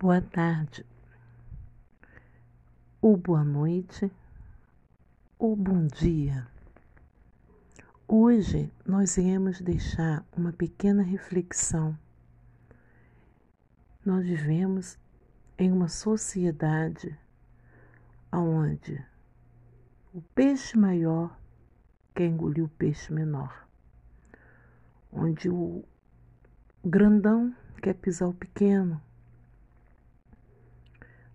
boa tarde, ou boa noite, ou bom dia. Hoje nós iremos deixar uma pequena reflexão. Nós vivemos em uma sociedade onde o peixe maior quer engolir o peixe menor, onde o grandão quer pisar o pequeno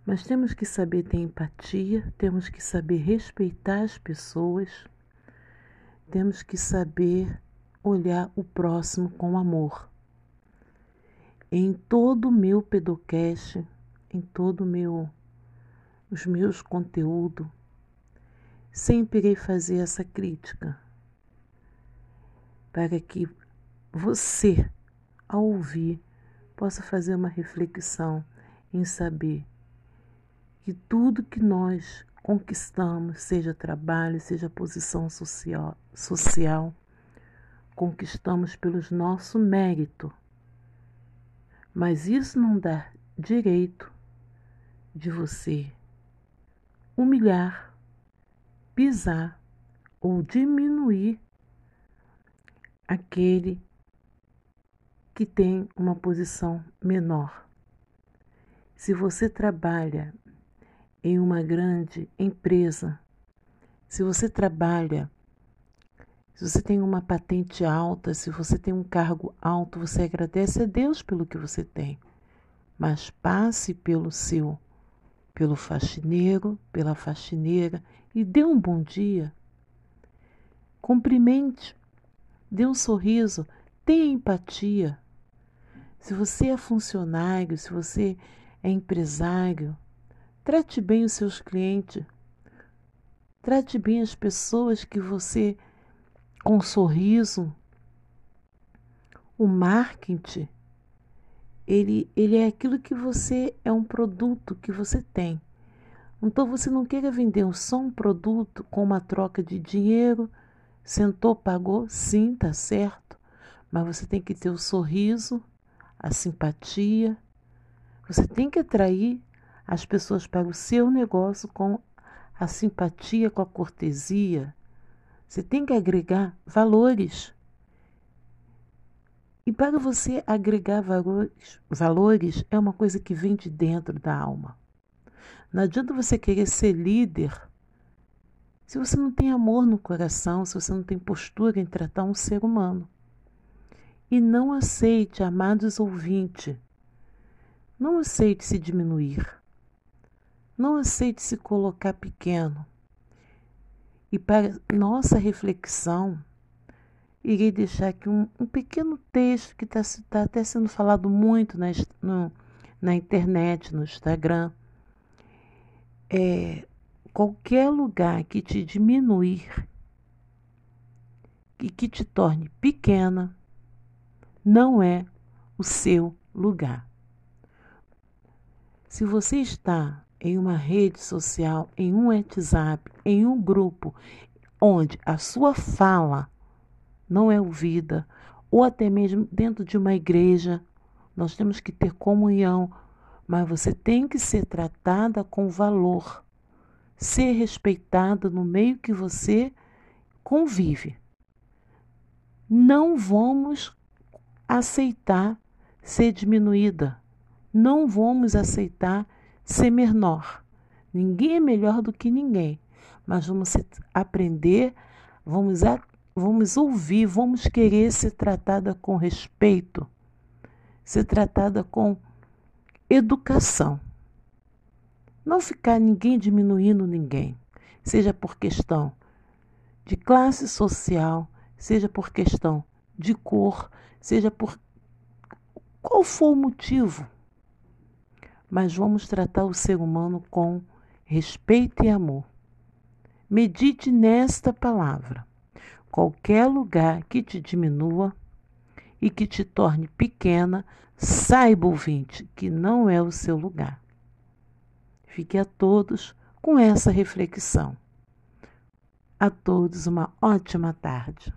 mas temos que saber ter empatia, temos que saber respeitar as pessoas, temos que saber olhar o próximo com amor. Em todo o meu pedocast, em todo o meu os meus conteúdos, sempre irei fazer essa crítica para que você, ao ouvir, possa fazer uma reflexão em saber que tudo que nós conquistamos, seja trabalho, seja posição social, social conquistamos pelos nosso mérito. Mas isso não dá direito de você humilhar, pisar ou diminuir aquele que tem uma posição menor. Se você trabalha em uma grande empresa, se você trabalha, se você tem uma patente alta, se você tem um cargo alto, você agradece a Deus pelo que você tem. Mas passe pelo seu, pelo faxineiro, pela faxineira e dê um bom dia. Cumprimente, dê um sorriso, tenha empatia. Se você é funcionário, se você é empresário, Trate bem os seus clientes. Trate bem as pessoas que você, com um sorriso, o marketing, ele, ele é aquilo que você é um produto que você tem. Então você não queira vender só um produto com uma troca de dinheiro, sentou, pagou, sim, tá certo. Mas você tem que ter o sorriso, a simpatia. Você tem que atrair as pessoas para o seu negócio com a simpatia, com a cortesia. Você tem que agregar valores. E para você agregar valores, valores é uma coisa que vem de dentro da alma. Não adianta você querer ser líder se você não tem amor no coração, se você não tem postura em tratar um ser humano. E não aceite, amados ouvintes, não aceite se diminuir. Não aceite se colocar pequeno. E para nossa reflexão, irei deixar aqui um, um pequeno texto que está tá até sendo falado muito na, no, na internet, no Instagram. É, qualquer lugar que te diminuir e que te torne pequena, não é o seu lugar. Se você está em uma rede social, em um WhatsApp, em um grupo, onde a sua fala não é ouvida, ou até mesmo dentro de uma igreja, nós temos que ter comunhão, mas você tem que ser tratada com valor, ser respeitada no meio que você convive. Não vamos aceitar ser diminuída, não vamos aceitar ser menor. Ninguém é melhor do que ninguém, mas vamos aprender, vamos, a, vamos ouvir, vamos querer ser tratada com respeito, ser tratada com educação. Não ficar ninguém diminuindo ninguém, seja por questão de classe social, seja por questão de cor, seja por qual for o motivo mas vamos tratar o ser humano com respeito e amor. Medite nesta palavra. Qualquer lugar que te diminua e que te torne pequena, saiba, ouvinte, que não é o seu lugar. Fique a todos com essa reflexão. A todos uma ótima tarde.